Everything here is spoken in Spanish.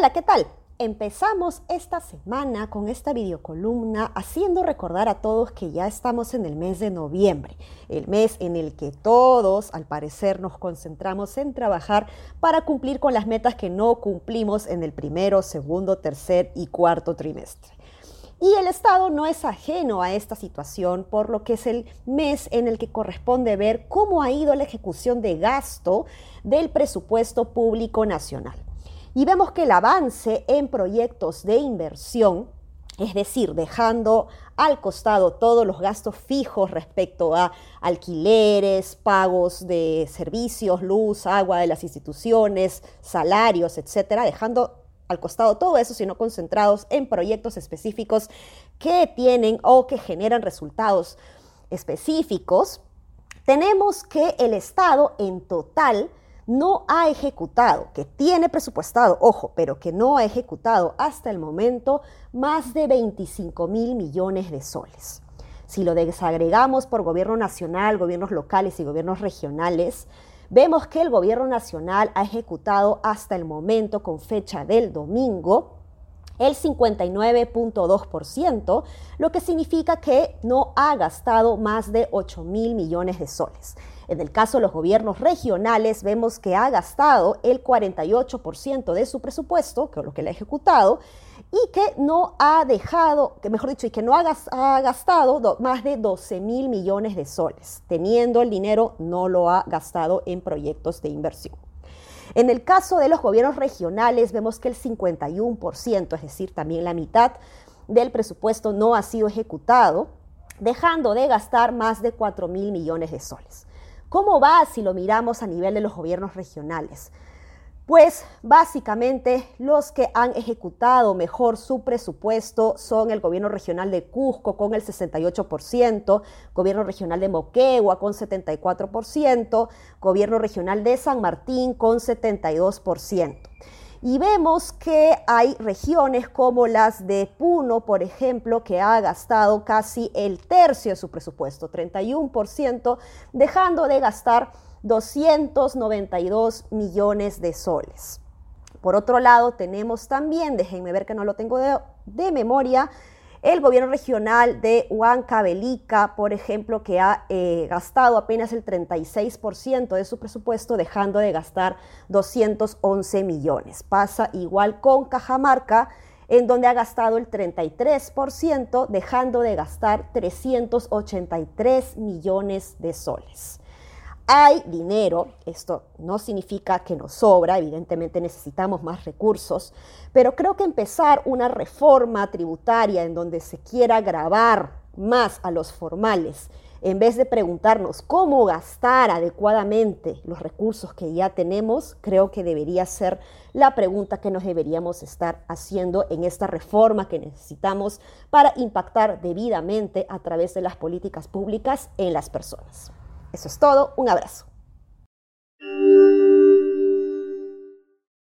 Hola, ¿qué tal? Empezamos esta semana con esta videocolumna haciendo recordar a todos que ya estamos en el mes de noviembre, el mes en el que todos, al parecer, nos concentramos en trabajar para cumplir con las metas que no cumplimos en el primero, segundo, tercer y cuarto trimestre. Y el Estado no es ajeno a esta situación, por lo que es el mes en el que corresponde ver cómo ha ido la ejecución de gasto del presupuesto público nacional y vemos que el avance en proyectos de inversión, es decir, dejando al costado todos los gastos fijos respecto a alquileres, pagos de servicios, luz, agua de las instituciones, salarios, etcétera, dejando al costado todo eso, sino concentrados en proyectos específicos que tienen o que generan resultados específicos, tenemos que el Estado en total no ha ejecutado, que tiene presupuestado, ojo, pero que no ha ejecutado hasta el momento más de 25 mil millones de soles. Si lo desagregamos por gobierno nacional, gobiernos locales y gobiernos regionales, vemos que el gobierno nacional ha ejecutado hasta el momento, con fecha del domingo, el 59.2%, lo que significa que no ha gastado más de 8 mil millones de soles. En el caso de los gobiernos regionales, vemos que ha gastado el 48% de su presupuesto, que es lo que le ha ejecutado, y que no ha dejado, que mejor dicho, y que no ha, gastado más de 12 mil millones de soles. Teniendo el dinero, no lo ha gastado en proyectos de inversión. En el caso de los gobiernos regionales vemos que el 51%, es decir, también la mitad del presupuesto no ha sido ejecutado, dejando de gastar más de 4 mil millones de soles. ¿Cómo va si lo miramos a nivel de los gobiernos regionales? Pues básicamente los que han ejecutado mejor su presupuesto son el gobierno regional de Cusco con el 68%, gobierno regional de Moquegua con 74%, gobierno regional de San Martín con 72%. Y vemos que hay regiones como las de Puno, por ejemplo, que ha gastado casi el tercio de su presupuesto, 31%, dejando de gastar 292 millones de soles. Por otro lado, tenemos también, déjenme ver que no lo tengo de, memoria, el gobierno regional de Huancavelica, por ejemplo, que ha eh, gastado apenas el 36% de su presupuesto, dejando de gastar 211 millones. Pasa igual con Cajamarca, en donde ha gastado el 33%, dejando de gastar 383 millones de soles. Hay dinero, esto no significa que nos sobra, evidentemente necesitamos más recursos, pero creo que empezar una reforma tributaria en donde se quiera grabar más a los formales, en vez de preguntarnos cómo gastar adecuadamente los recursos que ya tenemos, creo que debería ser la pregunta que nos deberíamos estar haciendo en esta reforma que necesitamos para impactar debidamente a través de las políticas públicas en las personas. Eso es todo, un abrazo.